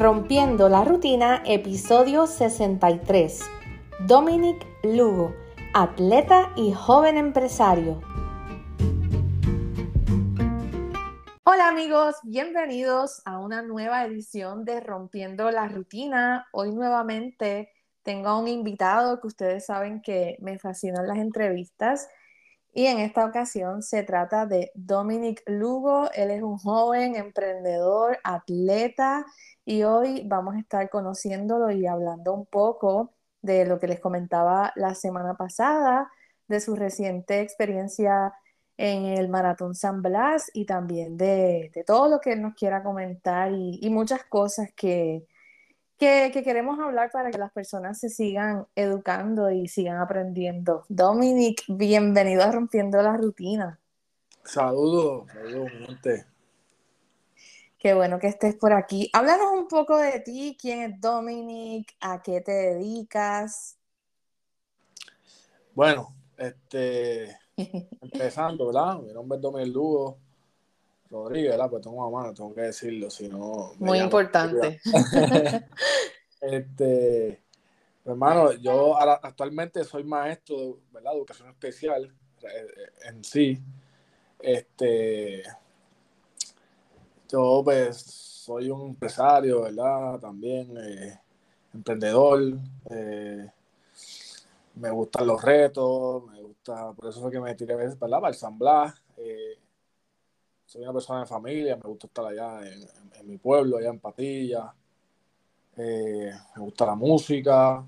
Rompiendo la Rutina, episodio 63. Dominic Lugo, atleta y joven empresario. Hola amigos, bienvenidos a una nueva edición de Rompiendo la Rutina. Hoy nuevamente tengo a un invitado que ustedes saben que me fascinan las entrevistas y en esta ocasión se trata de Dominic Lugo. Él es un joven emprendedor, atleta y hoy vamos a estar conociéndolo y hablando un poco de lo que les comentaba la semana pasada, de su reciente experiencia en el Maratón San Blas y también de, todo lo que él nos quiera comentar y muchas cosas que, que, queremos hablar para que las personas se sigan educando y sigan aprendiendo. Dominic, bienvenido a Rompiendo la Rutina. Saludos, saludos, gente. Qué bueno que estés por aquí. Háblanos un poco de ti, quién es Dominic, a qué te dedicas. Bueno, este, empezando, ¿verdad? Mi nombre es Dominic Lugo, Rodríguez, ¿verdad? Pues tengo una mano, tengo que decirlo, si no. Muy importante. este, hermano, yo actualmente soy maestro de ¿verdad? educación especial eh, eh, en sí. Este, yo pues soy un empresario, ¿verdad? También eh, emprendedor. me gustan los retos, me gusta, por eso fue que me tiré a veces, ¿verdad? Para el San Blas soy una persona de familia, me gusta estar allá en, mi pueblo, allá en Patilla. Eh, me gusta la música.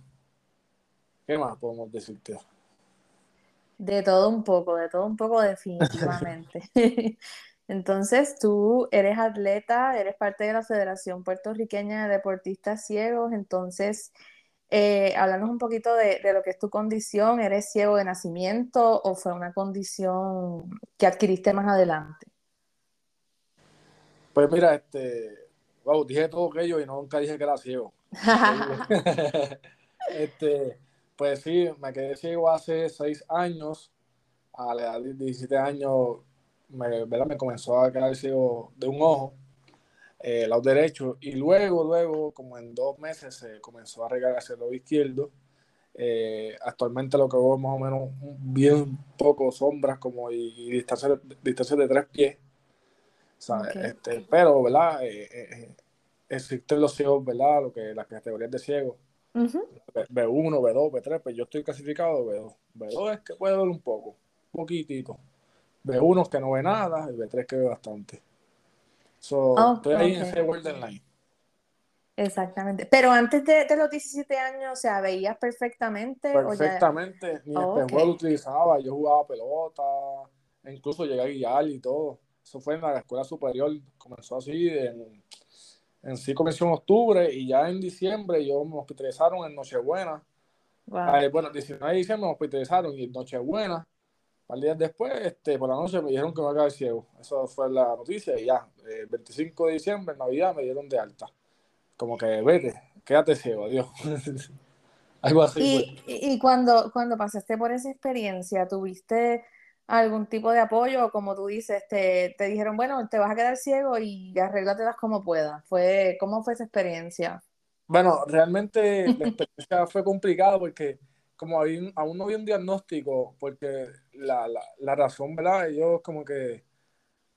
¿Qué más podemos decirte? De todo un poco, de todo un poco definitivamente. Entonces, tú eres atleta, eres parte de la Federación Puertorriqueña de Deportistas Ciegos, entonces, eh, háblanos un poquito de, de, lo que es tu condición, ¿eres ciego de nacimiento o fue una condición que adquiriste más adelante? Pues mira, este, wow, dije todo aquello y nunca dije que era ciego. este, pues sí, me quedé ciego hace seis años. A la edad de 17 años, me, ¿verdad? me comenzó a quedar ciego de un ojo, eh, lado derecho, y luego, luego, como en dos meses, se comenzó a regar hacia el lado izquierdo. Eh, actualmente lo que veo más o menos bien poco sombras como y, y distancias de tres pies este, pero, ¿verdad? Eh, eh, eh, existen los ciegos, ¿verdad? Lo que las categorías de ciegos. B1, B2, B3, pues yo estoy clasificado B2. B2 es que puede ver un poco, un poquitito. B1 es que no ve nada y B3 que ve bastante. So, estoy ahí en ese line Exactamente. Pero antes de, los 17 años, o sea, ¿veías perfectamente? Perfectamente. Ni el lo utilizaba. Yo jugaba pelota. Incluso llegué a guiar y todo. Eso fue en la escuela superior, comenzó así, en, en sí comenzó en octubre y ya en diciembre yo me hospitalizaron en Nochebuena. bueno, 19 de diciembre me hospitalizaron y en Nochebuena, al días después, este, por la noche me dijeron que me iba a quedar ciego. Eso fue la noticia y ya, el 25 de diciembre, en Navidad, me dieron de alta. Como que vete, quédate ciego, adiós. Algo así. Y, y cuando, cuando pasaste por esa experiencia, ¿tuviste algún tipo de apoyo, como tú dices, te, te dijeron, bueno, te vas a quedar ciego y arréglatelas como puedas. Fue, ¿Cómo fue esa experiencia? Bueno, realmente la experiencia fue complicada porque como aún no había un diagnóstico, porque la, la, la razón, ¿verdad? Ellos como que,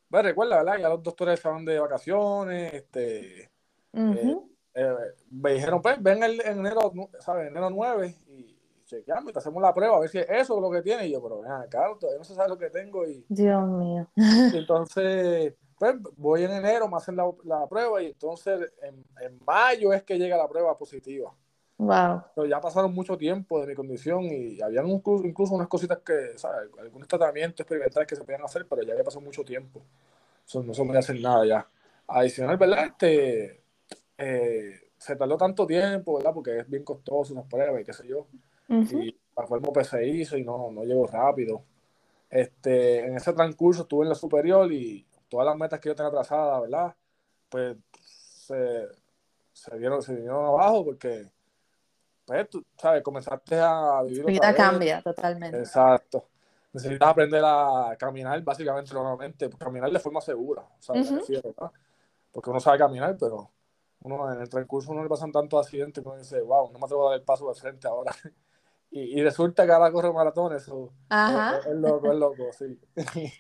bueno, recuerda, ¿verdad? Ya los doctores estaban de vacaciones, este, eh, eh, me dijeron, pues, ven el, en enero, ¿sabes? Enero 9 y chequeamos y te hacemos la prueba a ver si es eso lo que tiene. Y yo, pero ven claro, todavía no se sabe lo que tengo. Y, Dios mío. Entonces, pues voy en enero, me hacen la, la prueba y entonces en, en, mayo es que llega la prueba positiva. Wow. Pero ya pasaron mucho tiempo de mi condición y habían incluso, incluso unas cositas que, ¿sabes? Algunos tratamientos experimentales que se podían hacer, pero ya había pasado mucho tiempo. No se puede hacer nada ya. Adicional, ¿verdad? Este, eh, se tardó tanto tiempo, ¿verdad? Porque es bien costoso esas pruebas y qué sé yo. Y pasó el PCI hizo y no, no llegó rápido. Este, en ese transcurso estuve en la superior y todas las metas que yo tenía trazadas, ¿verdad? Pues se, se, dieron, se vinieron abajo porque, pues, tú, ¿sabes? Comenzaste a vivir. Tu vida cambia totalmente. Exacto. Necesitas aprender a caminar básicamente normalmente, pues, caminar de forma segura, ¿sabes? Porque uno sabe caminar, pero uno en el transcurso uno le pasan tantos accidentes que uno dice, wow, no me atrevo a dar el paso de frente ahora. y, y, resulta que ahora corre maratones. eso Es, es, loco, es loco, sí.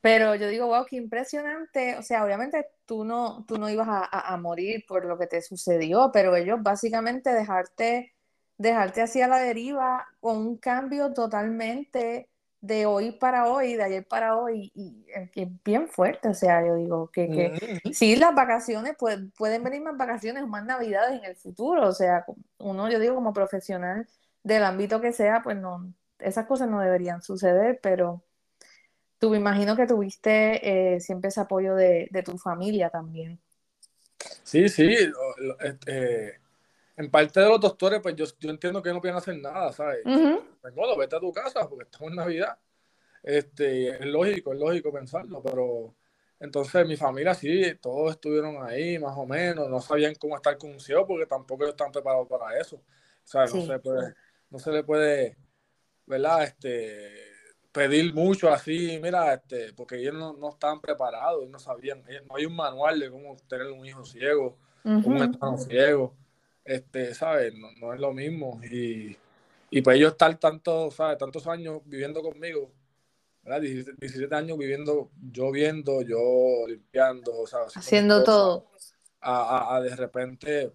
Pero yo digo, wow, qué impresionante. O sea, obviamente tú no, tú no ibas a, a, morir por lo que te sucedió, pero ellos básicamente dejarte, dejarte así a la deriva con un cambio totalmente de hoy para hoy, de ayer para hoy, y, es bien fuerte. O sea, yo digo que, que sí, las vacaciones, pueden venir más vacaciones, más navidades en el futuro. O sea, uno, yo digo, como profesional del ámbito que sea, pues no, esas cosas no deberían suceder, pero tú me imagino que tuviste eh, siempre ese apoyo de, de, tu familia también. Sí, sí. Este, en parte de los doctores, pues yo, yo entiendo que no pueden hacer nada, ¿sabes? Uh vete a tu casa porque estamos en Navidad. Este, es lógico, es lógico pensarlo, pero entonces mi familia sí, todos estuvieron ahí más o menos, no sabían cómo estar con un ciego porque tampoco están preparados para eso. ¿sabes? No, se puede, no se le puede, ¿verdad? Este, pedir mucho así, mira, este, porque ellos no, no estaban preparados, no sabían, no hay un manual de cómo tener un hijo ciego, un hermano ciego, este, ¿sabes? No, no, es lo mismo. Y, y pues ellos estar tanto, ¿sabes? Tantos años viviendo conmigo, ¿verdad? 17, años viviendo, yo viendo, yo limpiando, ¿sabes? Haciendo todo. A, a, de repente,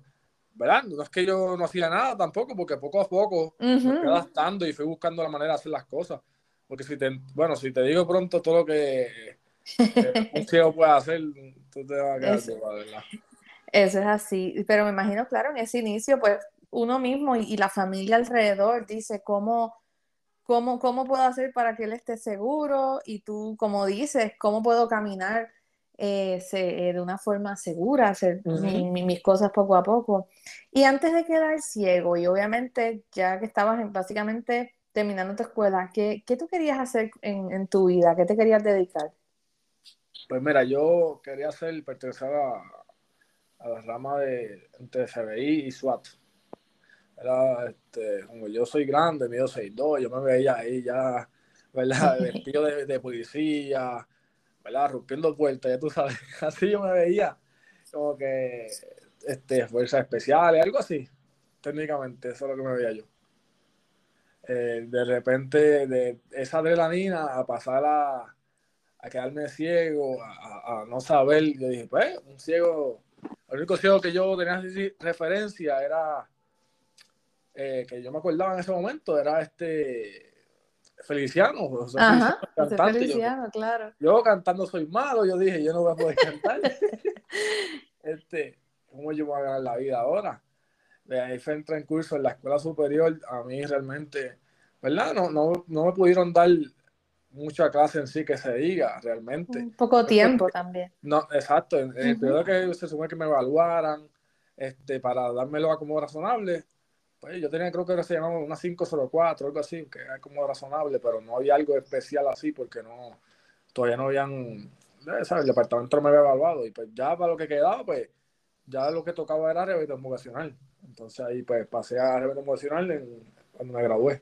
¿verdad? No es que yo no hacía nada tampoco, porque poco a poco me fui adaptando y fui buscando la manera de hacer las cosas. Porque si te, bueno, si te digo pronto todo lo que un ciego puede hacer, tú te vas a quedar Eso, ¿verdad? Eso es así. Pero me imagino, claro, en ese inicio, pues uno mismo y, la familia alrededor dice cómo, cómo, cómo puedo hacer para que él esté seguro y tú, como dices, cómo puedo caminar eh, se, eh, de una forma segura, hacer uh -huh. mi, mis cosas poco a poco. Y antes de quedar ciego, y obviamente ya que estabas en, básicamente terminando tu escuela, ¿qué, qué tú querías hacer en, en, tu vida? ¿Qué te querías dedicar? Pues mira, yo quería hacer, pertenecer a, a la rama de entre CBI y SWAT. Era, este, como yo soy grande, mido 6'2", yo me veía ahí ya, ¿verdad? Vestido de, de policía, ¿verdad? Rompiendo puertas, ya tú sabes. Así yo me veía, como que, este, fuerzas especiales, algo así, técnicamente, eso es lo que me veía yo. Eh, de repente de esa adrenalina a pasar a, a quedarme ciego, a, a, no saber, yo dije, pues, un ciego, el único ciego que yo tenía referencia era, eh, que yo me acordaba en ese momento, era este Feliciano, o sea, Ajá, cantante. Feliciano, yo, claro. Yo cantando soy malo, yo dije, yo no voy a poder cantar. este, ¿Cómo yo voy a ganar la vida ahora? De ahí fue en transcurso en la escuela superior, a mí realmente, ¿verdad? No, no, no me pudieron dar mucha clase en sí que se diga realmente. Un poco tiempo también. No, exacto. En, en el periodo que se supone que me evaluaran este, para dármelo como razonable, pues yo tenía creo que se llamaba una 504, algo así, que era como razonable, pero no había algo especial así porque no, todavía no habían, ¿sabes? El departamento no me había evaluado y pues ya para lo que quedaba, pues ya lo que tocaba era rehabilitación vocacional. Entonces ahí pues pasé a rehabilitación vocacional en, cuando me gradué.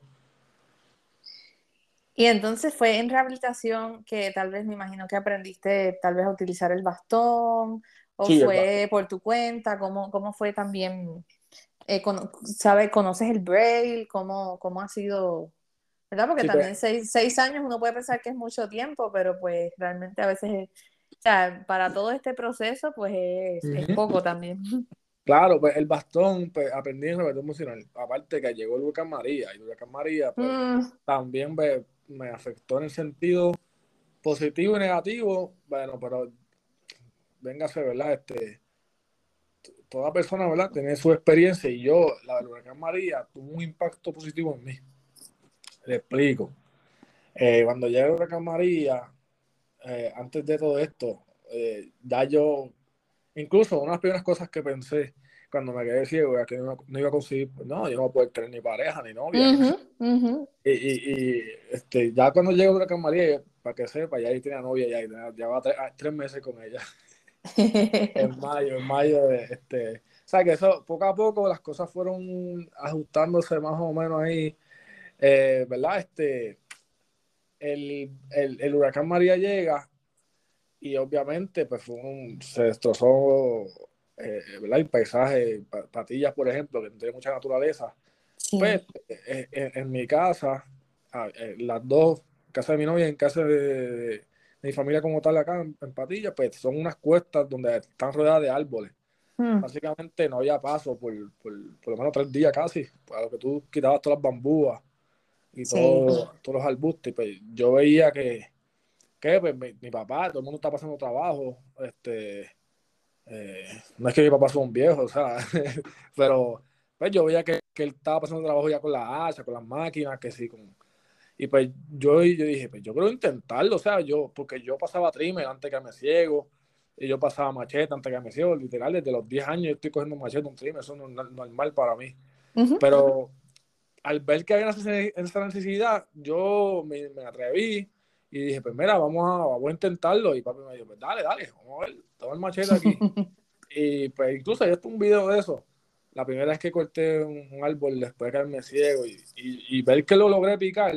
Y entonces fue en rehabilitación que tal vez me imagino que aprendiste tal vez a utilizar el bastón o sí, fue por tu cuenta, ¿cómo, cómo fue también? Eh, con, ¿Sabes? ¿Conoces el braille? ¿Cómo, cómo ha sido? ¿Verdad? Porque sí, también pues, seis, seis, años uno puede pensar que es mucho tiempo, pero pues realmente a veces, es, sea, para todo este proceso pues es, uh -huh. es poco también. Claro, pues el bastón, pues aprendí en rehabilitación emocional. Aparte que llegó el huracán María, y el huracán María pues, mm. también me, me, afectó en el sentido positivo y negativo. Bueno, pero véngase, ¿verdad? Este, toda persona, ¿verdad? Tiene su experiencia y yo, la del huracán María, tuvo un impacto positivo en mí. Le explico. Eh, cuando llega el huracán María, eh, antes de todo esto, eh, ya yo Incluso una de las primeras cosas que pensé cuando me quedé ciego era que no, no iba a conseguir, no, yo no puedo tener ni pareja ni novia. Uh -huh, uh -huh. Y, y, y, este, ya cuando llego a la María, para que sepa, ya ahí tenía novia, ya llevaba tres, ah, tres, meses con ella. en mayo, en mayo de este. O sea que eso, poco a poco las cosas fueron ajustándose más o menos ahí, eh, ¿verdad? Este, el, el, el huracán María llega y obviamente pues fue un, se destrozó eh. El paisaje, Patillas, por ejemplo, que tiene mucha naturaleza. Pues, eh, eh, en, mi casa, las dos, casa de mi novia y en casa de, mi familia como tal acá en, Patillas, pues son unas cuestas donde están rodeadas de árboles. Hmm. Básicamente no había paso por, por, por, lo menos tres días casi, para lo que tú quitabas todas las bambúas y todos los arbustos. pues yo veía que, que pues, mi, papá, todo el mundo está pasando trabajo, este, eh, no es que mi papá sea un viejo, o sea, pero pues yo veía que, que, él estaba pasando trabajo ya con la hacha, con las máquinas, que sí, con... Y pues yo, yo dije, pues yo quiero intentarlo, o sea, yo, porque yo pasaba trimmer antes que me ciego, y yo pasaba machete antes que me ciego, literal, desde los 10 años yo estoy cogiendo machete, un trimmer, eso no es normal para mí. Pero al ver que había esa necesidad, yo me, me atreví, y dije, pues mira, vamos a, vamos a intentarlo. Y papi me dijo, pues dale, dale, vamos a ver, toma el machete aquí. y pues incluso hay hasta un video de eso. La primera vez que corté un, árbol después de quedarme ciego y, y, ver que lo logré picar,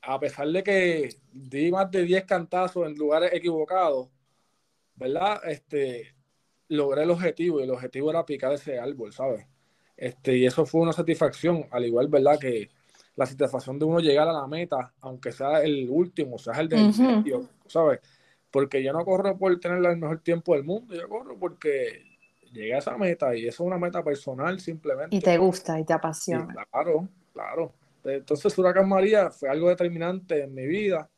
a pesar de que di más de 10 cantazos en lugares equivocados, ¿verdad? Este, logré el objetivo y el objetivo era picar ese árbol, ¿sabes? Este, y eso fue una satisfacción, al igual, ¿verdad? Que la satisfacción de uno llegar a la meta, aunque sea el último, sea el del medio, ¿sabes? Porque yo no corro por tener el mejor tiempo del mundo, yo corro porque llegué a esa meta y eso es una meta personal simplemente. Y te gusta y te apasiona. claro, claro. Entonces Huracán María fue algo determinante en mi vida,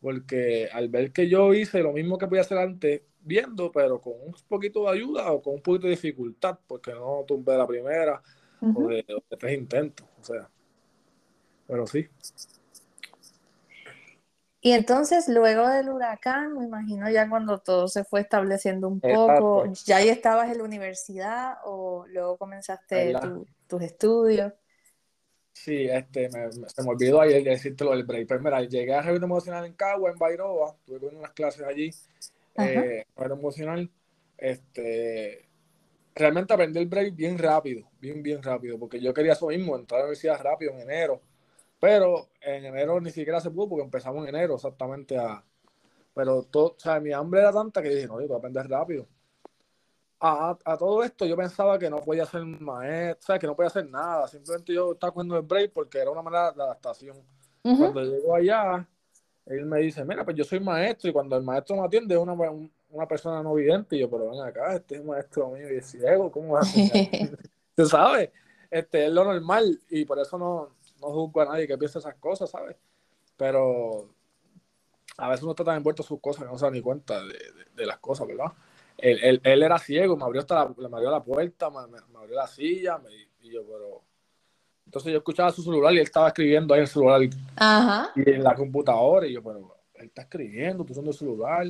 porque al ver que yo hice lo mismo que podía hacer antes, viendo, pero con un poquito de ayuda o con un poquito de dificultad, porque no tumbé la primera o, de, o de tres intentos, o sea pero sí. Y entonces, luego del huracán, me imagino ya cuando todo se fue estableciendo un poco, ¿ya ahí estabas en la universidad o luego comenzaste tus estudios? Sí, este, me, se me olvidó ayer decirte lo del break. Pero mira, llegué a rehabilitación emocional en Cagua, en Bairoa, tuve unas clases allí, eh, emocional. Este, realmente aprendí el break bien rápido, bien, bien rápido, porque yo quería eso mismo, entrar a la universidad rápido en enero pero en enero ni siquiera se pudo porque empezamos en enero exactamente a... Pero todo, o sea, mi hambre era tanta que dije, no, yo voy a aprender rápido. A, a, todo esto yo pensaba que no podía ser sea, que no podía hacer nada. Simplemente yo estaba cogiendo el break porque era una manera de adaptación. Cuando llego allá, él me dice, mira, pues yo soy maestro y cuando el maestro me atiende es una, una persona no vidente y yo, pero ven acá, este es maestro mío y es ciego, ¿cómo vas? ¿Tú sabes? Este es lo normal y por eso no, no juzgo a nadie que piense esas cosas, ¿sabes? Pero a veces uno está tan envuelto en sus cosas que no se da ni cuenta de, las cosas, ¿verdad? Él, él, era ciego, me abrió, hasta la, me abrió la puerta, me, abrió la silla, y yo, pero... Entonces yo escuchaba su celular y él estaba escribiendo ahí en el celular y en la computadora, y yo, pero él está escribiendo, tú usando el celular.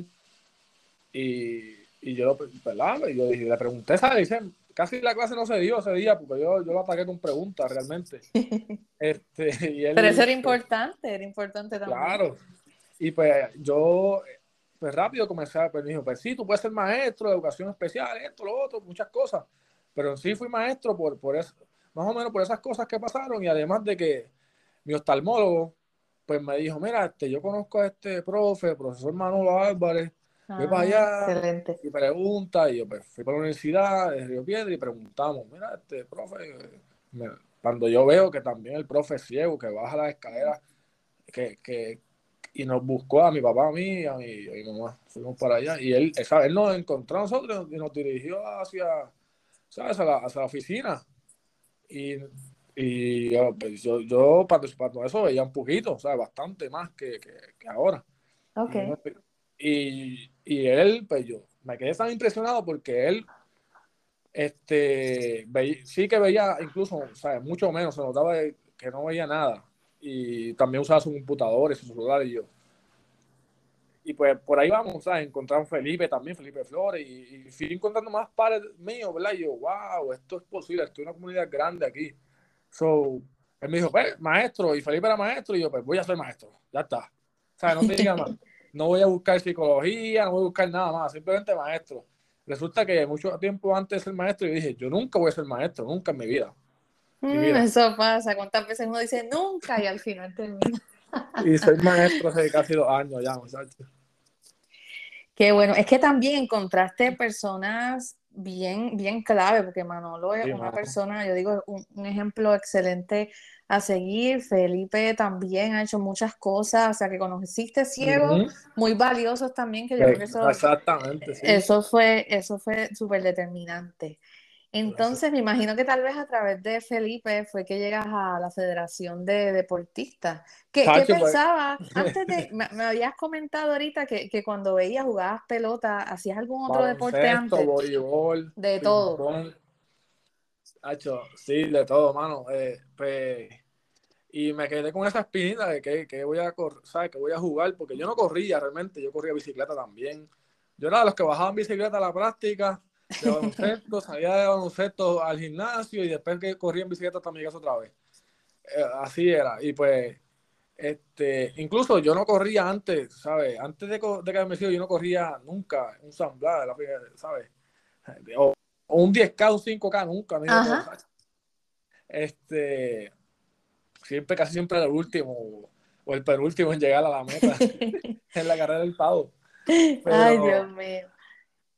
Y, y yo, ¿verdad? Y yo dije, le pregunté, ¿sabes? casi la clase no se dio ese día porque yo, yo lo ataqué con preguntas realmente. este, Pero eso era importante, era importante también. Claro. Y pues yo, pues rápido comencé a, pues, dijo, pues sí, tú puedes ser maestro de educación especial, esto, lo otro, muchas cosas. Pero sí fui maestro por, por eso, más o menos por esas cosas que pasaron y además de que mi oftalmólogo, pues me dijo, mira, este, yo conozco a este profe, profesor Manolo Álvarez, para ah, allá y pregunta, y yo pues, fui para la universidad de Río Piedra y preguntamos, mira, este profe, cuando yo veo que también el profe ciego que baja las escaleras, que, que, y nos buscó a mi papá, a mí, a mi, a mi mamá, fuimos para allá, y él, él nos encontró a nosotros y nos dirigió hacia, ¿sabes? A la, hacia la oficina. Y, y yo, pues, yo, yo para, eso veía un poquito, o sea, bastante más que, que, que ahora. Okay. Y, y él, pues yo me quedé tan impresionado porque él este, sí que veía incluso, o mucho menos, se notaba que no veía nada. Y también usaba su computador y su celular y yo. Y pues por ahí vamos, ¿sabes? Encontramos Felipe también, Felipe Flores, y, y fui encontrando más pares míos, ¿verdad? Y yo, wow, esto es posible, estoy en una comunidad grande aquí. So, él me dijo, pues, maestro, y Felipe era maestro, y yo, pues voy a ser maestro, ya está. ¿Sabes? No te diga más no voy a buscar psicología, no voy a buscar nada más, simplemente maestro. Resulta que mucho tiempo antes de ser maestro, yo dije, yo nunca voy a ser maestro, nunca en mi vida. Mm, eso pasa, ¿cuántas veces uno dice nunca y al final termina? y soy maestro hace casi dos años ya, muchachos. Qué bueno, es que también encontraste personas bien, bien clave, porque Manolo es una persona, yo digo, un, un, ejemplo excelente a seguir. Felipe también ha hecho muchas cosas, o sea, que conociste ciegos muy valiosos también, que yo creo que eso, Exactamente, eso fue, eso fue súper determinante. Entonces, me imagino que tal vez a través de Felipe fue que llegas a la Federación de Deportistas. ¿Qué, ¿qué pensabas? Antes de, me, habías comentado ahorita que, que, cuando veías, jugabas pelota, ¿hacías algún otro deporte antes? voleibol, de todo. Hacho, sí, de todo, mano. Eh, pues, y me quedé con esa espinita de que, que voy a ¿sabes? que voy a jugar, porque yo no corría realmente, yo corría bicicleta también. Yo era de los que bajaban bicicleta a la práctica de baloncesto, salía de baloncesto al gimnasio y después que corría en bicicleta hasta mi casa otra vez. Eh, así era. Y pues, este, incluso yo no corría antes, ¿sabes? Antes de, de que me sido, yo no corría nunca un samblá, ¿sabes? O, un 10K, un 5K, nunca. este, siempre, casi siempre el último o el penúltimo en llegar a la meta en la carrera del pavo. Ay, Dios mío.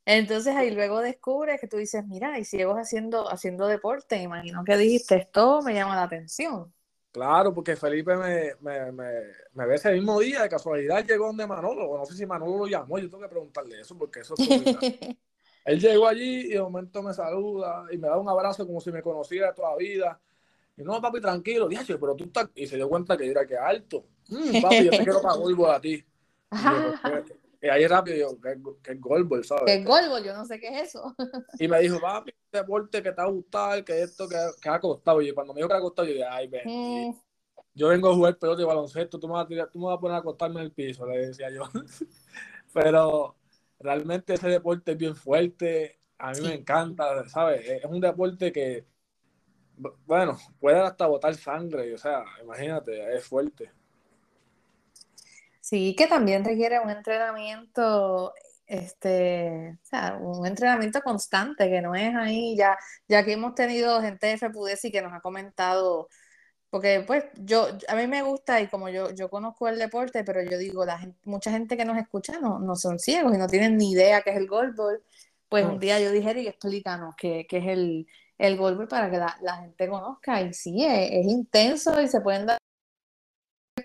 Entonces ahí luego descubres que tú dices, mira, y sigo haciendo, haciendo deporte, imagino que dijiste, esto me llama la atención. Claro, porque Felipe me, me, me, me ve ese mismo día, de casualidad llegó donde Manolo, no sé si Manolo lo llamó, yo tengo que preguntarle eso, porque eso es Él llegó allí y de momento me saluda y me da un abrazo como si me conociera toda la vida. Y no, papi, tranquilo, dije, pero tú estás... Y se dio cuenta que era que alto. Mm, papi, yo te quiero para a ti. Y ahí rápido yo, que, es golbol, ¿sabes? Que es golbol, yo no sé qué es eso. Y me dijo, papi, este deporte que te ha gustado, que esto, que, que ha costado. Y cuando me dijo que ha costado, yo dije, ay, ven. Mm. Yo vengo a jugar pelota y baloncesto, tú me, vas a tirar, tú me vas a poner a acostarme en el piso, le decía yo. Pero realmente ese deporte es bien fuerte, a mí me encanta, ¿sabes? Es un deporte que, bueno, puede hasta botar sangre, o sea, imagínate, es fuerte. Sí, que también requiere un entrenamiento, este, o sea, un entrenamiento constante, que no es ahí, ya, ya que hemos tenido gente de FPUDESI que nos ha comentado, porque pues yo, a mí me gusta y como yo, yo conozco el deporte, pero yo digo, la gente, mucha gente que nos escucha no, no son ciegos y no tienen ni idea qué es el goalball, pues un día yo dije, y explícanos qué, qué es el, el goalball para que la, la gente conozca, y sí, es, es intenso y se pueden dar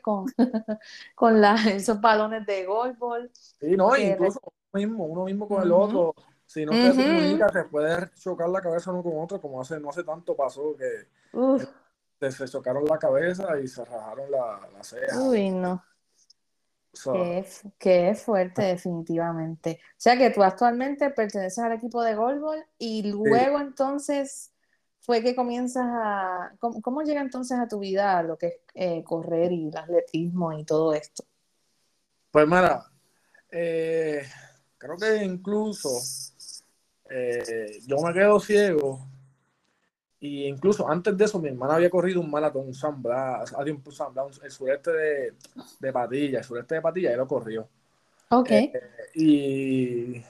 con, con esos balones de golf. Sí, no, incluso uno mismo, uno mismo con el otro. Si no se comunica, se puede chocar la cabeza uno con otro, como hace no hace tanto pasó que se, chocaron la cabeza y se rajaron la, la ceja. Uy, no. que, es fuerte, definitivamente. O sea que tú actualmente perteneces al equipo de golf y luego entonces fue que comienzas a... ¿Cómo, llega entonces a tu vida lo que es eh, correr y el atletismo y todo esto? Pues mira, eh, creo que incluso eh, yo me quedo ciego y incluso antes de eso mi hermana había corrido un maratón, un San Blas, el sureste de, de Patilla, el sureste de Patilla, y lo corrió. Ok. y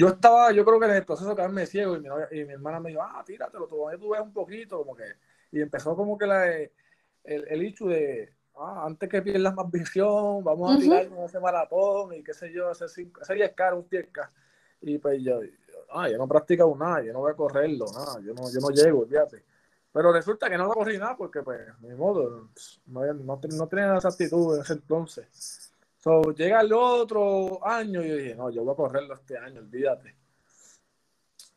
yo estaba, yo creo que en el proceso de quedarme ciego y mi, y mi hermana me dijo, ah, tíratelo, todavía tú ves un poquito, como que, y empezó como que la, el, el hecho de, ah, antes que pierdas más visión, vamos a tirar uh ese maratón y qué sé yo, hacer, cinco, hacer 10K, un 10K. Y pues yo, ah, yo no practico nada, yo no voy a correrlo, nada, yo no, yo no llego, fíjate. Pero resulta que no lo corrí nada porque, pues, mi modo, no, no, no tenía esa actitud en ese entonces. So, llega el otro año y yo dije, no, yo voy a correrlo este año, olvídate.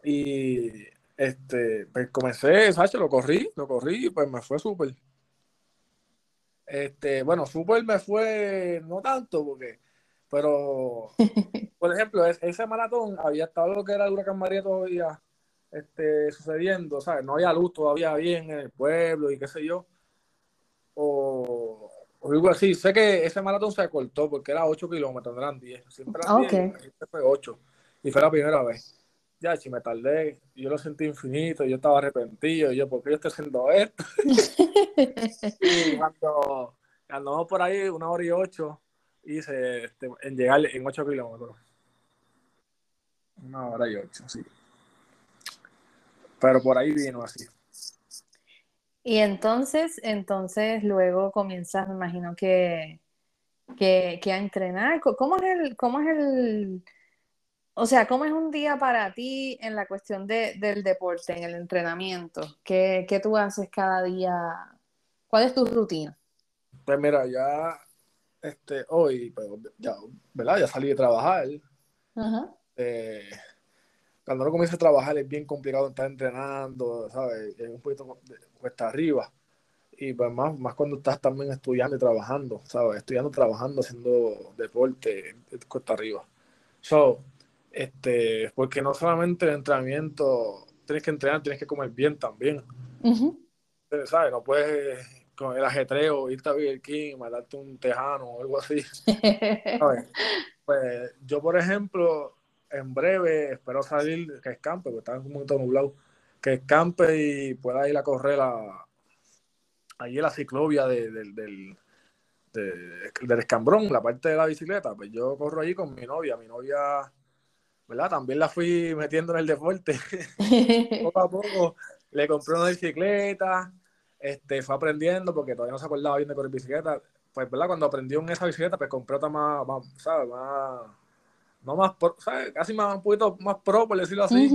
Y este, pues comencé, Sacho, lo corrí, lo corrí, pues me fue súper. Este, bueno, súper me fue no tanto, porque, pero, por ejemplo, ese maratón había estado lo que era el huracán María todavía este, sucediendo, ¿sabes? No había luz todavía bien en el pueblo y qué sé yo. O, o algo así. Sé que ese maratón se cortó porque era 8 kilómetros, eran 10. Siempre eran 10, este fue 8. Y fue la primera vez. Ya, si me tardé, yo lo sentí infinito, yo estaba arrepentido, yo, ¿por qué yo estoy haciendo esto? y cuando andamos por ahí una hora y ocho, hice este, en llegar en 8 kilómetros. Una hora y ocho, sí. Pero por ahí vino así. Y entonces, entonces luego comienzas, me imagino que, que, a entrenar. ¿Cómo es el, cómo es el, o sea, ¿cómo es un día para ti en la cuestión de, del deporte, en el entrenamiento? ¿Qué, ¿Qué, tú haces cada día? ¿Cuál es tu rutina? Pues mira, ya este, hoy, pues, ya, ¿verdad? Ya salí de trabajar. Eh, cuando uno comienza a trabajar es bien complicado estar entrenando, ¿sabes? Es un poquito cuesta arriba. Y pues más, más cuando estás también estudiando y trabajando, ¿sabes? Estudiando, trabajando, haciendo deporte, cuesta arriba. So, este, porque no solamente el entrenamiento, tienes que entrenar, tienes que comer bien también. ¿Sabes? No puedes con el ajetreo, irte a Burger King, mandarte un tejano o algo así. pues yo, por ejemplo, en breve espero salir, que escampe, porque está un momento nublado, que escampe y pueda ir a correr a, allí en la ciclovia del, del, del escambrón, la parte de la bicicleta. Pues yo corro allí con mi novia. Mi novia ¿verdad? También la fui metiendo en el deporte. poco a poco le compré una bicicleta, este, fue aprendiendo porque todavía no se acordaba bien de correr bicicleta. Pues, ¿verdad? Cuando aprendió en esa bicicleta, pues compré otra más, ¿sabes? Más, no más, ¿sabes? Casi más, un poquito más pro, por decirlo así.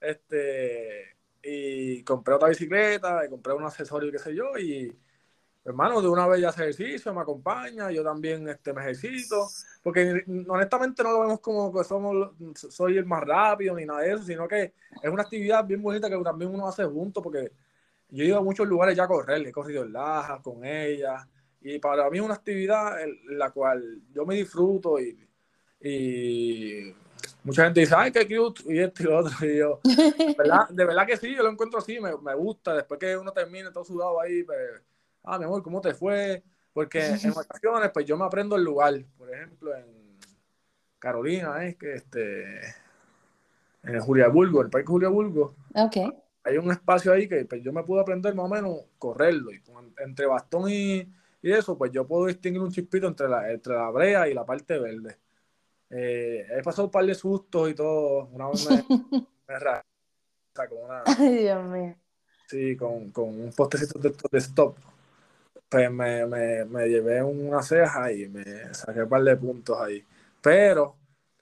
Este, y compré otra bicicleta, y compré un accesorio, qué sé yo, y hermano, de una vez ya hace ejercicio, me acompaña, yo también este, me ejercito, porque honestamente no lo vemos como que somos, soy el más rápido ni nada de eso, sino que es una actividad bien bonita que también uno hace junto, porque yo he ido a muchos lugares ya a correr, he corrido en Laja con ella, y para mí es una actividad en la cual yo me disfruto y, y mucha gente dice, ay, qué cute, y esto y lo otro, y yo, de verdad, de verdad que sí, yo lo encuentro así, me, me gusta, después que uno termine todo sudado ahí, pues ah, mi amor, ¿cómo te fue? Porque en ocasiones, pues yo me aprendo el lugar. Por ejemplo, en Carolina, es que este, en Juliaburgo, el parque Juliaburgo. Okay. Hay un espacio ahí que pues, yo me puedo aprender más o menos correrlo. Y entre bastón y, y, eso, pues yo puedo distinguir un chispito entre la, entre la brea y la parte verde. Eh, he pasado un par de sustos y todo. Una vez me, me con una. Ay, Dios mío. Sí, con, con un postecito de, de stop pues me, me, me, llevé una ceja y me saqué un par de puntos ahí. Pero,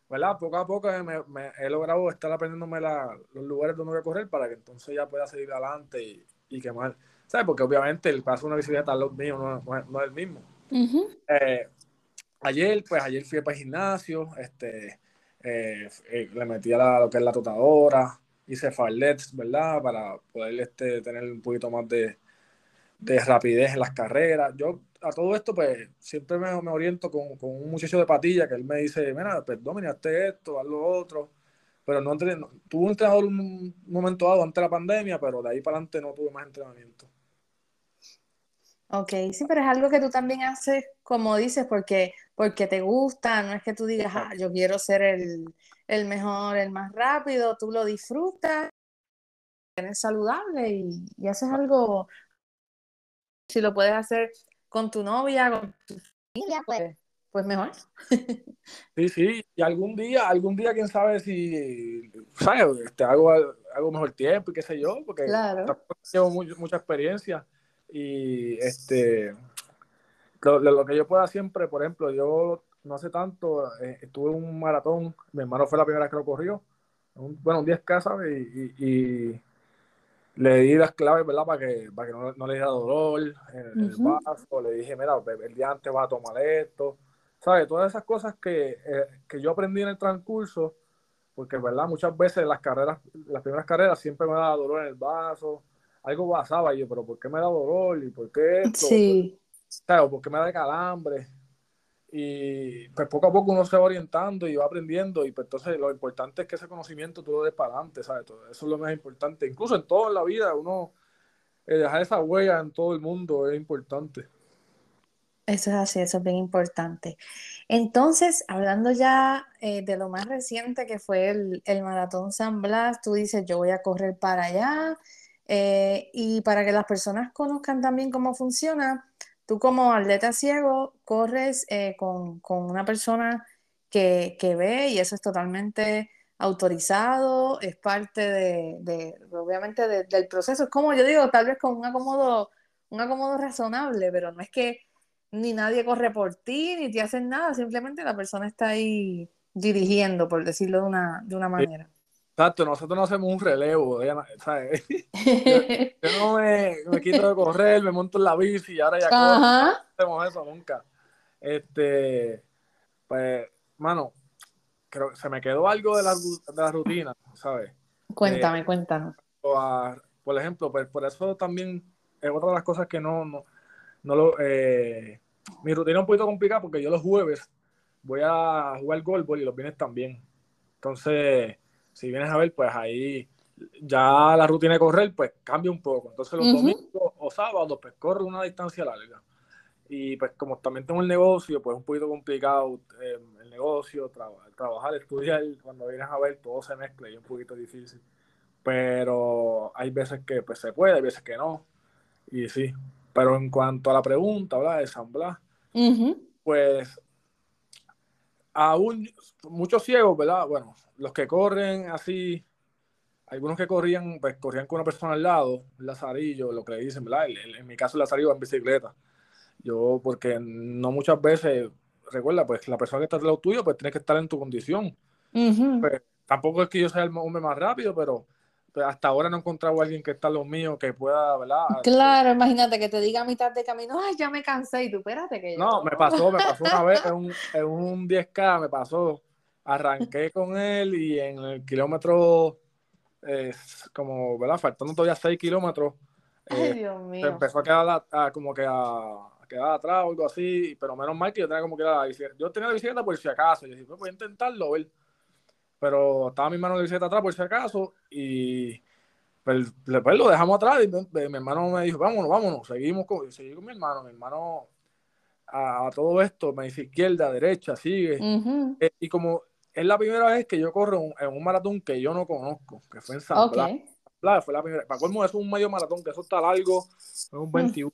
¿verdad? Poco a poco me, he logrado estar aprendiéndome la, los lugares donde voy a correr para que entonces ya pueda seguir adelante y, y quemar. ¿Sabes? Porque obviamente el paso de una bicicleta míos no, no, es el mismo. eh, ayer, pues ayer fui para el gimnasio, este, eh, eh, le metí a lo que es la totadora, hice farlets, ¿verdad? Para poder este, tener un poquito más de, de rapidez en las carreras. Yo a todo esto, pues siempre me, me oriento con, con, un muchacho de patilla que él me dice, mira, pues, hazte esto, haz lo otro. Pero no, no tuve un entrenador un momento dado antes de la pandemia, pero de ahí para adelante no tuve más entrenamiento. Ok, sí, pero es algo que tú también haces, como dices, porque, porque te gusta, no es que tú digas, ah, yo quiero ser el, el mejor, el más rápido, tú lo disfrutas, eres saludable y, y haces algo, si lo puedes hacer con tu novia, con tu familia, pues, pues mejor. Sí, sí, y algún día, algún día, quién sabe si, ¿sabes? Este, hago, hago mejor tiempo y qué sé yo, porque claro. tengo mucha experiencia y este, lo, lo, que yo pueda siempre, por ejemplo, yo no hace tanto, eh, estuve en un maratón, mi hermano fue la primera que lo corrió, un, bueno, un 10K, ¿sabes? y, y le di las claves, ¿verdad? Para que, para que no, no le diera dolor en, el vaso. Le dije, mira, el día antes vas a tomar esto. ¿Sabes? Todas esas cosas que, eh, que yo aprendí en el transcurso, porque, ¿verdad? Muchas veces las carreras, las primeras carreras siempre me daba dolor en el vaso. Algo pasaba y yo, pero ¿por qué me da dolor? ¿Y por qué esto? Sí. ¿Sabes? ¿Por qué me da calambre? Y pues poco a poco uno se va orientando y va aprendiendo y pues entonces lo importante es que ese conocimiento tú lo des para adelante, ¿sabes? Todo eso es lo más importante. Incluso en toda la vida uno eh, dejar esa huella en todo el mundo es importante. Eso es así, eso es bien importante. Entonces, hablando ya eh, de lo más reciente que fue el, el, Maratón San Blas, tú dices, yo voy a correr para allá. Eh, y para que las personas conozcan también cómo funciona, tú como atleta ciego corres eh, con, con, una persona que, que, ve y eso es totalmente autorizado, es parte de, de obviamente, de, del proceso. Es como yo digo, tal vez con un acomodo, un acomodo razonable, pero no es que ni nadie corre por ti, ni te hacen nada, simplemente la persona está ahí dirigiendo, por decirlo de una, de una manera. Exacto, nosotros no hacemos un relevo, ¿sabes? Yo, no me, me, quito de correr, me monto en la bici y ahora ya corro. No hacemos eso nunca. Este, pues, mano, creo que se me quedó algo de la, de la rutina, ¿sabes? Cuéntame, eh, cuéntanos. por ejemplo, pues por eso también es otra de las cosas que no, no, no lo... Eh, mi rutina es un poquito complicada porque yo los jueves voy a jugar golf y los viernes también. Entonces, si vienes a ver, pues ahí ya la rutina de correr, pues cambia un poco. Entonces los domingos o sábados, pues corro una distancia larga. Y pues como también tengo el negocio, pues es un poquito complicado eh, el negocio, trabajar, estudiar, cuando vienes a ver todo se mezcla y es un poquito difícil. Pero hay veces que pues se puede, hay veces que no. Y sí, pero en cuanto a la pregunta, ¿verdad? De San Blas, pues aún muchos ciegos, ¿verdad? Bueno, los que corren así, algunos que corrían, pues corrían con una persona al lado, un lazarillo, lo que le dicen, ¿verdad? En, mi caso, el lazarillo en bicicleta. Yo, porque no muchas veces, recuerda, pues la persona que está al lado tuyo, pues tiene que estar en tu condición. Pues, tampoco es que yo sea el hombre más rápido, pero hasta ahora no he encontrado a alguien que está lo mío que pueda, ¿verdad? Claro, imagínate que te diga a mitad de camino, ay, ya me cansé y tú espérate que yo. No, me pasó, me pasó una vez en un, en un 10K, me pasó, arranqué con él y en el kilómetro, eh, como, ¿verdad? Faltando todavía 6 kilómetros, eh, empezó a quedar como que a, quedar atrás o algo así, pero menos mal que yo tenía como que la bicicleta. Yo tenía la bicicleta por si acaso, yo dije, pues voy a intentarlo, ver pero estaba mi hermano de bicicleta atrás por si acaso y pues, después lo dejamos atrás y mi, hermano me dijo, vámonos, vámonos, seguimos con, seguí con mi hermano, mi hermano a, todo esto me dice izquierda, derecha, sigue. Eh, y como es la primera vez que yo corro en un maratón que yo no conozco, que fue en San Blas. Fue la primera. Para colmo, es un medio maratón, que eso está largo, es un 21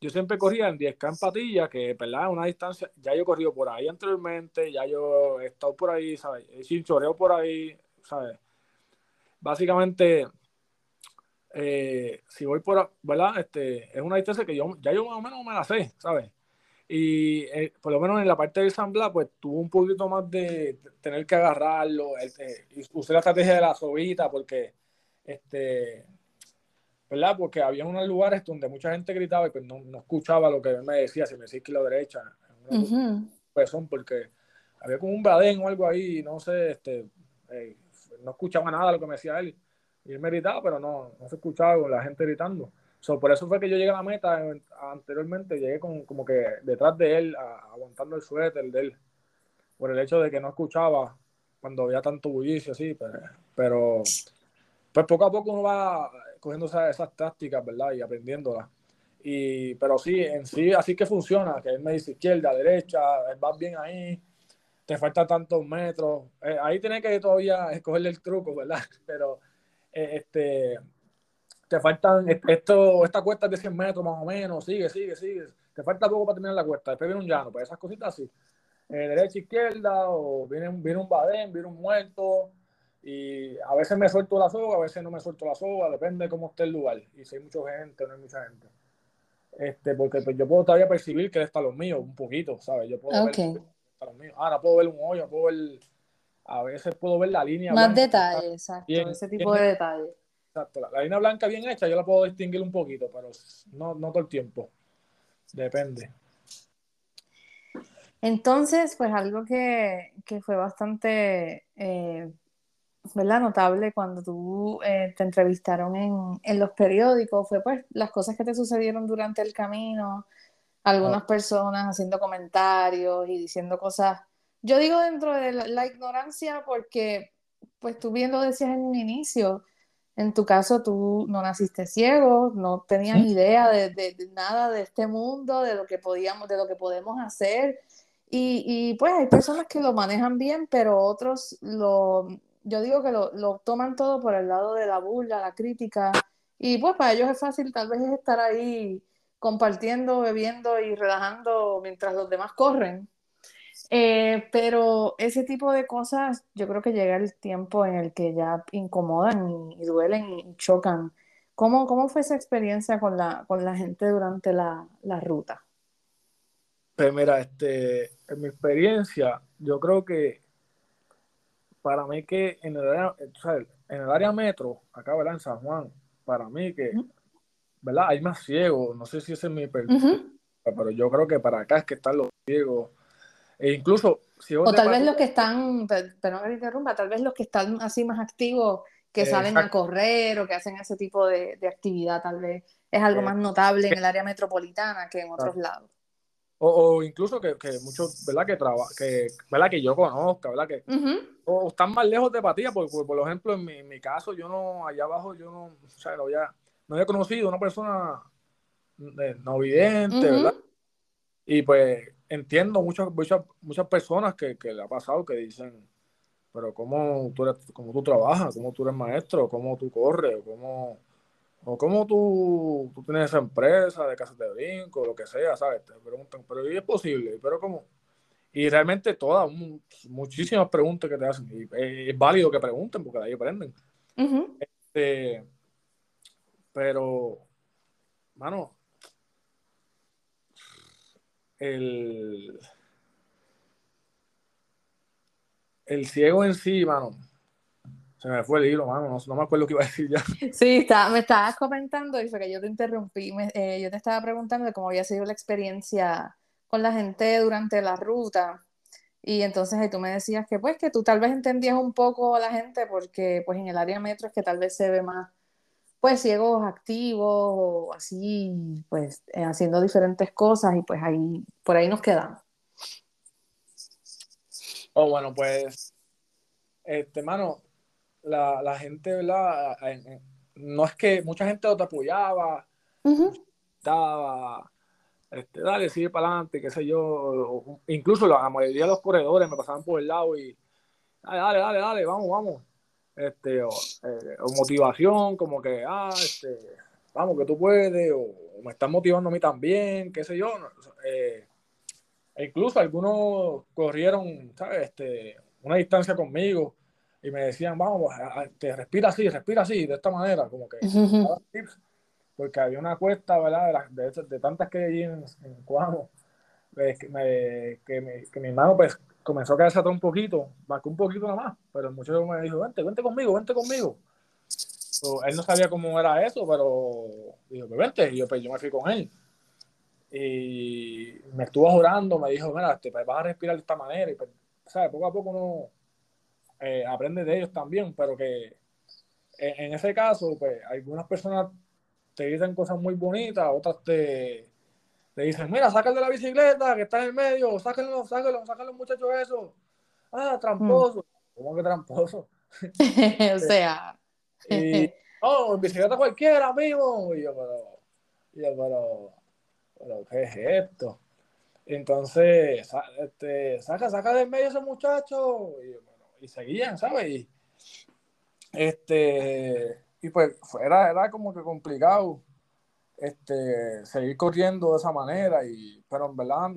yo siempre corría en 10K en patilla, que ¿verdad? una distancia, ya yo he corrido por ahí anteriormente, ya yo he estado por ahí, ¿sabes? He chinchoreo por ahí, ¿sabes? Básicamente, eh, si voy por, ¿verdad? Este, es una distancia que yo, ya yo más o menos me la sé, ¿sabes? Y eh, por lo menos en la parte del San Blas, pues tuvo un poquito más de tener que agarrarlo, este, la estrategia de la sobita, porque este, ¿verdad? Porque había unos lugares donde mucha gente gritaba y pues no, no escuchaba lo que él me decía, si me decía que la derecha, pues son porque había como un badén o algo ahí, no sé, este, eh, no escuchaba nada lo que me decía él. Y él me gritaba, pero no, no se escuchaba con la gente gritando. So, por eso fue que yo llegué a la meta anteriormente, llegué con, como que detrás de él, aguantando el suéter de él, por el hecho de que no escuchaba cuando había tanto bullicio así, pero, pero pues poco a poco uno va cogiendo esas, tácticas, ¿verdad? Y aprendiéndolas. Y, pero sí, en sí, así que funciona, que él me dice izquierda, derecha, vas bien ahí, te falta tantos metros. Eh, ahí tienes que todavía escogerle el truco, ¿verdad? Pero eh, este, te faltan, esto, esta cuesta es de 100 metros más o menos, sigue, sigue, sigue. Te falta poco para terminar la cuesta, después viene un llano, pues esas cositas así. Eh, derecha, izquierda, o viene, viene un badén, viene un muerto, y a veces me suelto la soga, a veces no me suelto la soga, depende de cómo esté el lugar. Y si hay mucha gente o no hay mucha gente. Este, porque pues, yo puedo todavía percibir que él está los míos, un poquito, ¿sabes? Yo puedo ver está los míos. Ahora puedo ver un hoyo, puedo ver, a veces puedo ver la línea. Más detalles, exacto, ese tipo de detalles. Exacto, la, línea blanca bien hecha, yo la puedo distinguir un poquito, pero no, no todo el tiempo. Depende. Entonces, pues algo que, que fue bastante eh, ¿verdad? notable cuando tú eh, te entrevistaron en, en, los periódicos fue pues las cosas que te sucedieron durante el camino, algunas ah. personas haciendo comentarios y diciendo cosas, yo digo dentro de la, ignorancia porque pues tú bien lo decías en un inicio, en tu caso tú no naciste ciego, no tenías idea de, de, nada de este mundo, de lo que podíamos, de lo que podemos hacer. Y, y, pues hay personas que lo manejan bien, pero otros lo, yo digo que lo, lo, toman todo por el lado de la burla, la crítica, y pues para ellos es fácil tal vez estar ahí compartiendo, bebiendo y relajando mientras los demás corren. Eh, pero ese tipo de cosas, yo creo que llega el tiempo en el que ya incomodan y, duelen y chocan. ¿Cómo, ¿Cómo, fue esa experiencia con la, con la gente durante la, la ruta? Pues mira, este, en mi experiencia, yo creo que para mí que en el área, en el área metro, acá, ¿verdad? En San Juan, para mí que, ¿verdad? Hay más ciegos, no sé si ese es mi perfil, pero yo creo que para acá es que están los ciegos. E incluso, si O tal vez los que están, perdón que interrumpa, tal vez los que están así más activos, que salen a correr o que hacen ese tipo de, de actividad, tal vez es algo más notable en el área metropolitana que en otros lados. O, incluso que, que, muchos, ¿verdad? Que, traba, que, ¿verdad? que yo conozca, ¿verdad? Que, O están más lejos de Patilla, porque, por, ejemplo, en mi, en mi, caso, yo no, allá abajo, yo no, o sea, no había, no había conocido una persona no vidente, ¿verdad? Y pues entiendo muchas, muchas, muchas personas que, que le ha pasado que dicen, pero ¿cómo tú, eres, cómo tú trabajas? ¿Cómo tú eres maestro? ¿Cómo tú corres? ¿Cómo, o cómo tú, tú, tienes esa empresa de casas de brinco, lo que sea, ¿sabes? Te preguntan, pero es posible? ¿Pero cómo? Y realmente todas, muchísimas preguntas que te hacen. Y es, válido que pregunten porque de ahí aprenden. este, pero, mano, el, el ciego en sí, mano, se me fue el hilo, mano, no, me acuerdo lo que iba a decir ya. Sí, está, me estabas comentando y fue que yo te interrumpí. Eh, yo te estaba preguntando de cómo había sido la experiencia con la gente durante la ruta. Y entonces ahí tú me decías que pues que tú tal vez entendías un poco a la gente porque pues en el área metro es que tal vez se ve más pues ciegos activos o así pues eh, haciendo diferentes cosas y pues ahí por ahí nos quedamos. Oh, bueno, pues este, mano, la, la gente, ¿verdad? No es que mucha gente te apoyaba, estaba, este, dale, sigue para adelante, qué sé yo. Incluso la mayoría de los corredores me pasaban por el lado y, dale, dale, dale, dale vamos, vamos. Este, o, eh, motivación, como que, ah, este, vamos, que tú puedes, o, me están motivando a mí también, qué sé yo. Eh, e incluso algunos corrieron, ¿sabes? Este, una distancia conmigo y me decían, vamos, te respira así, respira así, de esta manera, como que porque había una cuesta, ¿verdad? De, de, tantas que hay en, en Cuamo, pues, que, me, que, mi hermano pues comenzó a caerse un poquito, marcó un poquito nada más, pero el muchacho me dijo, vente, vente conmigo, vente conmigo. él no sabía cómo era eso, pero dijo, pues vente, y yo, pues, yo me fui con él. Y me estuvo jurando, me dijo, mira, te vas a respirar de esta manera, y pues, ¿sabes? Poco a poco uno eh, aprende de ellos también, pero que en, ese caso, pues algunas personas te dicen cosas muy bonitas, otras te, te dicen, mira, sácale de la bicicleta que está en el medio, sáquenlo, sáquenlo, sáquenlo muchachos eso. Ah, tramposo. Mm. ¿Cómo que tramposo? o sea. y, oh, en bicicleta cualquiera, amigo. Y yo, pero, y yo, pero, pero, ¿qué es esto? Entonces, este, saca, saca del medio ese muchacho. Y yo, y seguían, ¿sabes? Y, este, y pues era, era como que complicado este, seguir corriendo de esa manera, y, pero en verdad,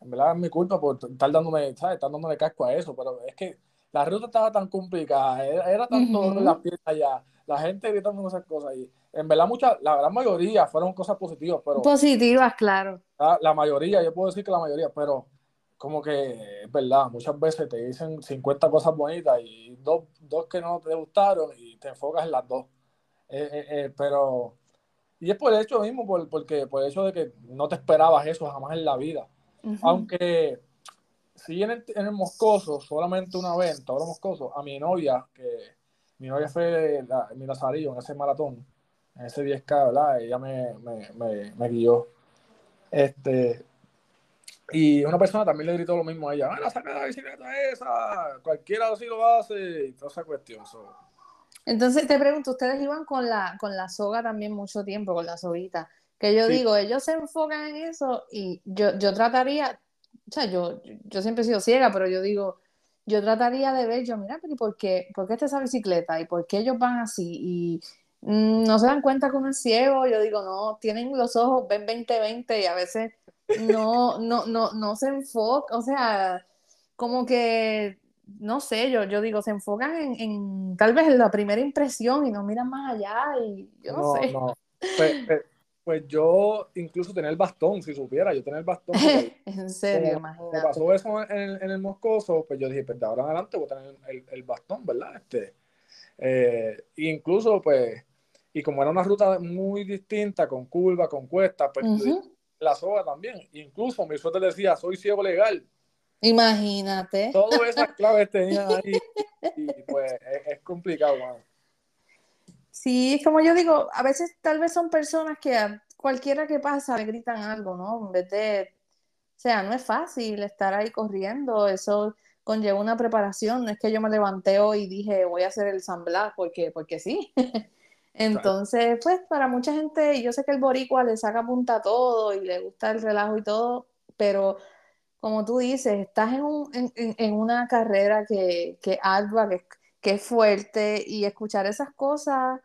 en verdad es mi culpa por estar dándome, ¿sabes? Estar dándome casco a eso, pero es que la ruta estaba tan complicada, era, era tanto las piezas allá, la gente gritando esas cosas, y en verdad muchas, la gran mayoría fueron cosas positivas, pero... Positivas, claro. La, la mayoría, yo puedo decir que la mayoría, pero como que es verdad, muchas veces te dicen 50 cosas bonitas y dos, dos que no te gustaron y te enfocas en las dos. Eh, eh, eh, pero, y es por el hecho mismo, por, porque por el hecho de que no te esperabas eso jamás en la vida. Aunque si en el, en el, Moscoso, solamente una vez, en todo el Moscoso, a mi novia, que mi novia fue la, mi Lazarillo en ese maratón, en ese 10K, ¿verdad? Ella me, me, me, me guió. Este, y una persona también le gritó lo mismo a ella, ¡Ah, saca la bicicleta esa! Cualquiera así lo hace y toda esa cuestión. Entonces te pregunto, ustedes iban con la, con la soga también mucho tiempo, con la soguita, que yo digo, ellos se enfocan en eso y yo, yo trataría, o sea, yo, yo siempre he sido ciega, pero yo digo, yo trataría de ver, yo, mira, pero ¿por qué, ¿por qué está esa bicicleta? ¿Y por qué ellos van así? Y mm, no se dan cuenta uno es ciego, yo digo, no, tienen los ojos, ven 20-20 y a veces no, no, no, no se enfoca, o sea, como que, no sé, yo, yo digo, se enfocan en, tal vez en la primera impresión y no miran más allá y yo no, sé. No. Pues, pues, Pues yo incluso tenía el bastón, si supiera, yo tenía el bastón. en serio, imagínate. Me pasó eso en, en, el Moscoso, pues yo dije, pues de ahora en adelante voy a tener el, el bastón, ¿verdad? Este, eh, incluso, pues, y como era una ruta muy distinta, con curva, con cuesta, pues la soga también. Incluso mi suerte decía, soy ciego legal. Imagínate. Todas esas claves tenía ahí y pues es, complicado, Sí, como yo digo, a veces tal vez son personas que a cualquiera que pasa le gritan algo, ¿no? En vez de, o sea, no es fácil estar ahí corriendo, eso conlleva una preparación, no es que yo me levanté hoy y dije voy a hacer el San porque, porque sí. Entonces, pues para mucha gente, yo sé que el boricua le saca punta a todo y le gusta el relajo y todo, pero como tú dices, estás en, un, en, en una carrera que, que ardua, que, que, es fuerte y escuchar esas cosas,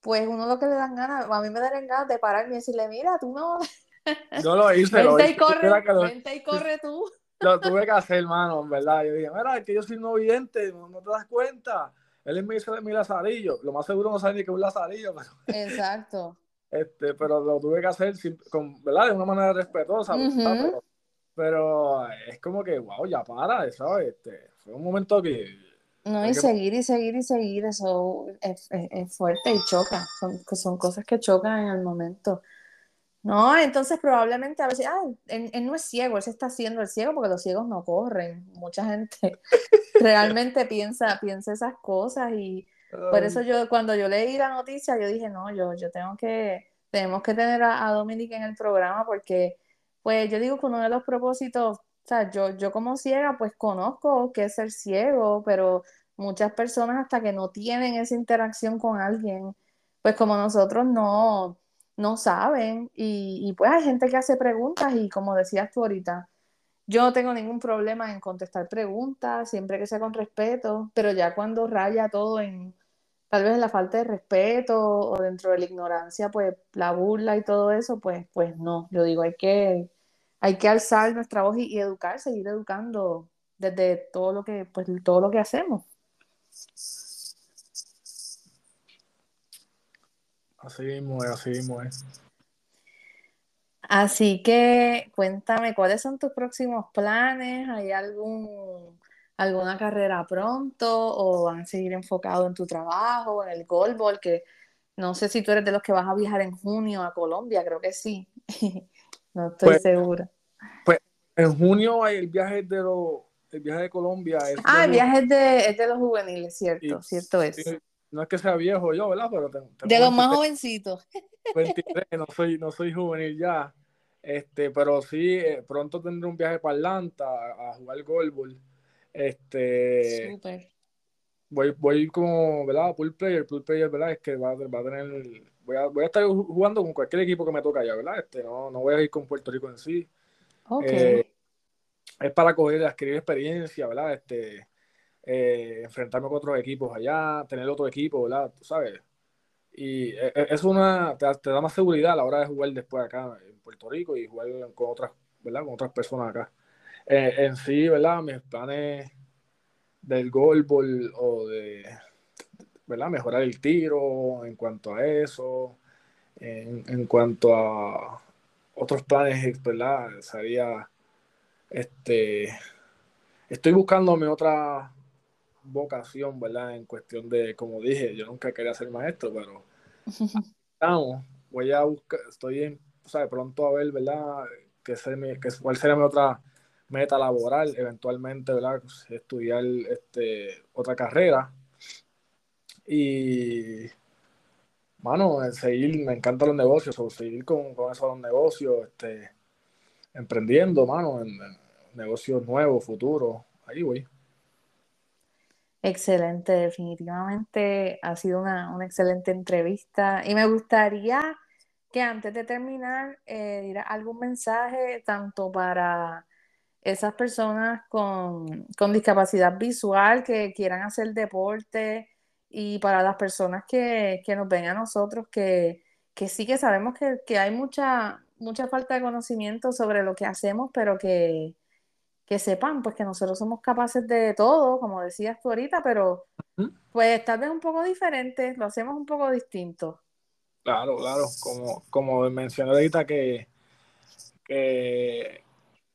pues uno lo que le dan ganas, a mí me dan ganas de pararme y decirle, mira, tú no... No lo hice. vente, lo y corre, vente y corre tú. Lo tuve que hacer, hermano, en verdad. Yo dije, mira, es que yo soy no vidente, no, te das cuenta. Él me dice de mi lazarillo. Lo más seguro no sabe ni que es un lazarillo. Pero... Exacto. Este, pero lo tuve que hacer con, ¿verdad? de una manera respetuosa. pero, pero, es como que, wow, ya para, ¿sabes? Este, fue un momento que... No, y seguir y seguir y seguir, eso es, es, fuerte y choca. Son, son cosas que chocan en el momento. No, entonces probablemente a veces, ah, él, no es ciego, él se está haciendo el ciego porque los ciegos no corren. Mucha gente realmente piensa, piensa esas cosas y por eso yo cuando yo leí la noticia yo dije, no, yo, yo tengo que, tenemos que tener a, a Dominic en el programa porque pues yo digo que uno de los propósitos, o sea, yo, yo como ciega pues conozco qué es ser ciego, pero muchas personas hasta que no tienen esa interacción con alguien, pues como nosotros no no saben y, pues hay gente que hace preguntas y como decías tú ahorita, yo no tengo ningún problema en contestar preguntas, siempre que sea con respeto, pero ya cuando raya todo en tal vez la falta de respeto o dentro de la ignorancia, pues la burla y todo eso, pues, pues no, yo digo, hay que, hay que alzar nuestra voz y, y educar, seguir educando desde todo lo que, pues todo lo que hacemos. Así mismo es, así mismo es. Así que cuéntame, ¿cuáles son tus próximos planes? ¿Hay algún alguna carrera pronto o van a seguir enfocado en tu trabajo, en el goalball? Que no sé si tú eres de los que vas a viajar en junio a Colombia, creo que sí. no estoy pues, segura. Pues en junio hay el viaje de los el viaje de Colombia. ah, el viaje es de, de los juveniles, cierto, cierto es no es que sea viejo yo, ¿verdad? Pero de los más jovencitos. 23, no soy, no soy juvenil ya. Este, pero sí, eh, pronto tendré un viaje para Atlanta a, jugar golbol. Este, Súper. Voy, voy como, ¿verdad? Pool player, pool player, ¿verdad? Es que va, va a tener, voy a, voy a estar jugando con cualquier equipo que me toque allá, ¿verdad? Este, no, no voy a ir con Puerto Rico en sí. Okay. Eh, es para coger, adquirir experiencia, ¿verdad? Este, eh, enfrentarme con otros equipos allá, tener otro equipo, ¿verdad? Tú sabes. Y e, e, es una, te, da más seguridad a la hora de jugar después acá en Puerto Rico y jugar con otras, ¿verdad? Con otras personas acá. Eh, en sí, ¿verdad? Mis planes del goalball o de, ¿verdad? Mejorar el tiro en cuanto a eso, en, en cuanto a otros planes, ¿verdad? Sería, este, estoy buscándome otra vocación, ¿verdad? En cuestión de, como dije, yo nunca quería ser maestro, pero estamos, voy a buscar, estoy en, o sea, pronto a ver, ¿verdad? Que, cuál sería mi otra meta laboral, eventualmente, ¿verdad? Estudiar este, otra carrera. Y, mano, seguir, me encantan los negocios, o seguir con, con esos negocios, este, emprendiendo, mano, en negocios nuevos, futuros, ahí voy. Excelente, definitivamente ha sido una, excelente entrevista y me gustaría que antes de terminar eh, diera algún mensaje tanto para esas personas con, discapacidad visual que quieran hacer deporte y para las personas que, nos ven a nosotros que, sí que sabemos que, que hay mucha, mucha falta de conocimiento sobre lo que hacemos, pero que, que sepan pues que nosotros somos capaces de todo, como decías tú ahorita, pero pues tal vez un poco diferente, lo hacemos un poco distinto. Claro, claro, como, como mencioné ahorita que, que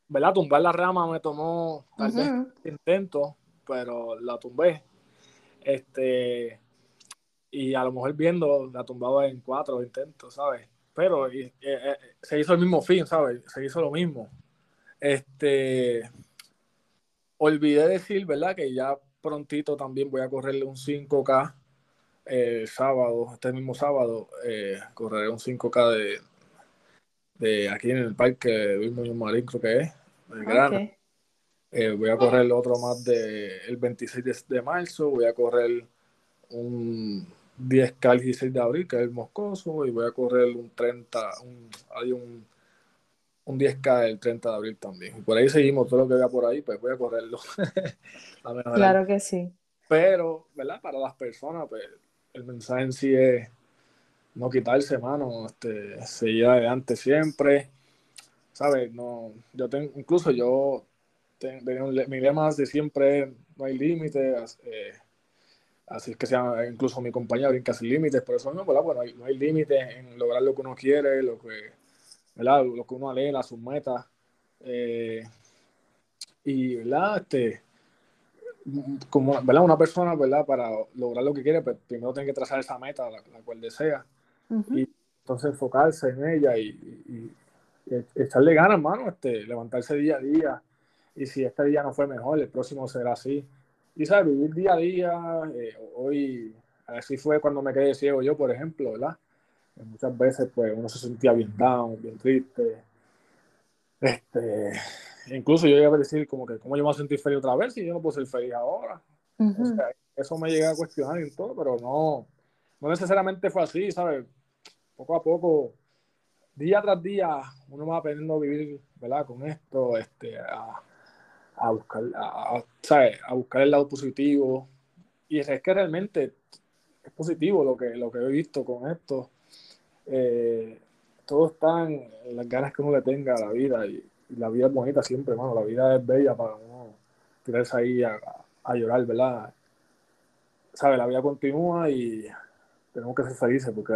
¿verdad? Tumbar la rama me tomó tal vez intento, pero la tumbé. Este, y a lo mejor viendo la tumbaba en cuatro intentos, ¿sabes? Pero eh, eh, se hizo el mismo fin, ¿sabes? Se hizo lo mismo. Este, olvidé decir, ¿verdad? Que ya prontito también voy a correrle un 5K el eh, sábado, este mismo sábado, correré un 5K de, de aquí en el parque Luis Muñoz Marín, creo que es, voy a correr otro más de, el 26 de marzo, voy a correr un 10K el 16 de abril, que es el Moscoso, y voy a correr un 30, un, hay un, un 10K el 30 de abril también. Por ahí seguimos todo lo que vea por ahí, pues voy a correrlo. claro que sí. Pero, ¿verdad? Para las personas, pues el mensaje en sí es no quitarse, mano, este, seguir adelante siempre. ¿Sabes? No, yo tengo, incluso yo tengo, mi lema de siempre no hay límites. Eh, Así es que sea, incluso mi compañía brinca sin límites, por eso no, Bueno, no hay, no hay límites en lograr lo que uno quiere, lo que, ¿verdad? Lo que uno anhela, sus metas. Eh, y, ¿verdad? Este, como, ¿verdad? Una persona, ¿verdad? Para lograr lo que quiere, pues primero tiene que trazar esa meta, la, cual desea. Y entonces enfocarse en ella y, y, echarle ganas, hermano, este, levantarse día a día. Y si este día no fue mejor, el próximo será así y sabes, vivir día a día, eh, hoy, así fue cuando me quedé ciego yo, por ejemplo, ¿verdad? Muchas veces, pues, uno se sentía bien down, bien triste. Este, incluso yo iba a decir como que, ¿cómo yo me voy a sentir feliz otra vez si yo no puedo ser feliz ahora? o sea, eso me llega a cuestionar y todo, pero no, no necesariamente fue así, ¿sabes? Poco a poco, día tras día, uno va aprendiendo a vivir, ¿verdad? Con esto, este, a, a buscar, a, a buscar el lado positivo. Y es que realmente es positivo lo que, lo que he visto con esto. Eh, todo está en las ganas que uno le tenga a la vida y, la vida es bonita siempre, hermano. La vida es bella para uno tirarse ahí a, a llorar, ¿verdad? ¿Sabe? La vida continúa y tenemos que ser felices porque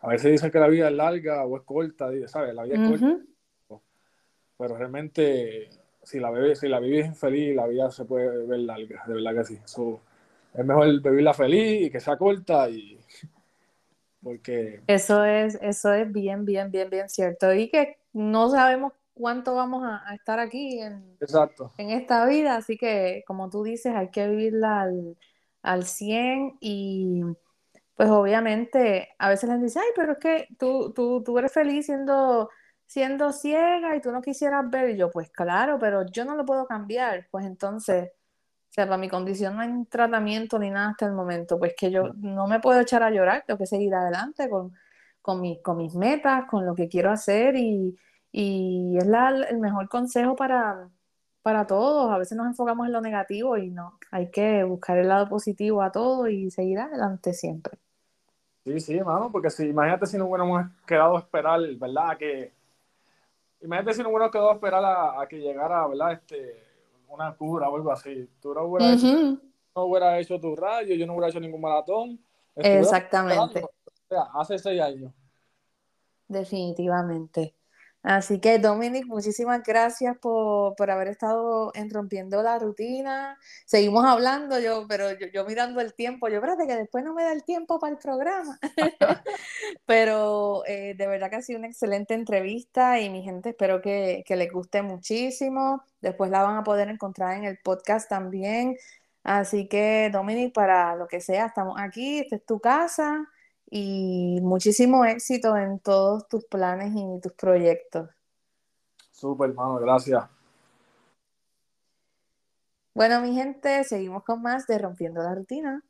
a veces dicen que la vida es larga o es corta, ¿sabes? La vida es corta. Pero realmente si la bebé, si la vives feliz, la vida se puede ver larga, de verdad que sí. es mejor vivirla feliz y que sea corta y porque eso es, eso es bien, bien, bien, bien cierto. Y que no sabemos cuánto vamos a, estar aquí en, Exacto. en esta vida, así que como tú dices, hay que vivirla al, al 100 y pues obviamente a veces les dice, ay, pero es que tú, tú, tú eres feliz siendo siendo ciega y tú no quisieras ver, y yo, pues claro, pero yo no lo puedo cambiar, pues entonces, sea, para mi condición no hay tratamiento ni nada hasta el momento, pues que yo no me puedo echar a llorar, tengo que seguir adelante con, con, con mis metas, con lo que quiero hacer y, y es la, el mejor consejo para, para todos. A veces nos enfocamos en lo negativo y no, hay que buscar el lado positivo a todo y seguir adelante siempre. Sí, sí, hermano, porque si, imagínate si no hubiéramos quedado a esperar, ¿verdad? Que Imagínate si no hubiera quedado a esperar a, que llegara, ¿verdad? Este, una cura o algo así. Tú no hubieras, hecho, hecho tu radio, yo no hubiera hecho ningún maratón. Exactamente. hace seis años. Definitivamente. Así que, Dominic, muchísimas gracias por, haber estado en Rompiendo la Rutina. Seguimos hablando, yo, pero yo, mirando el tiempo, yo espérate que después no me da el tiempo para el programa. pero eh, de verdad que ha sido una excelente entrevista y mi gente espero que, que les guste muchísimo. Después la van a poder encontrar en el podcast también. Así que, Dominic, para lo que sea, estamos aquí, esta es tu casa y muchísimo éxito en todos tus planes y tus proyectos. Súper, hermano, gracias. Bueno, mi gente, seguimos con más de Rompiendo la Rutina.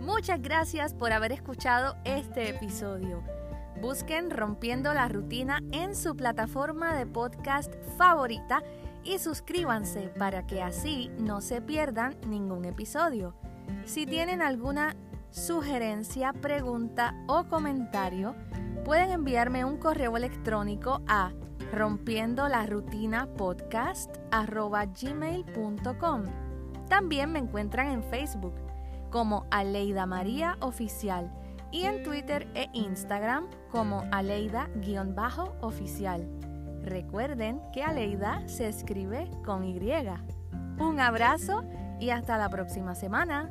Muchas gracias por haber escuchado este episodio. Busquen Rompiendo la Rutina en su plataforma de podcast favorita y suscríbanse para que así no se pierdan ningún episodio. Si tienen alguna sugerencia, pregunta o comentario, pueden enviarme un correo electrónico a rompiendo la rutina podcast gmail.com. También me encuentran en Facebook como Aleida María Oficial y en Twitter e Instagram como Aleida-oficial. Recuerden que Aleida se escribe con Y. Un abrazo y hasta la próxima semana.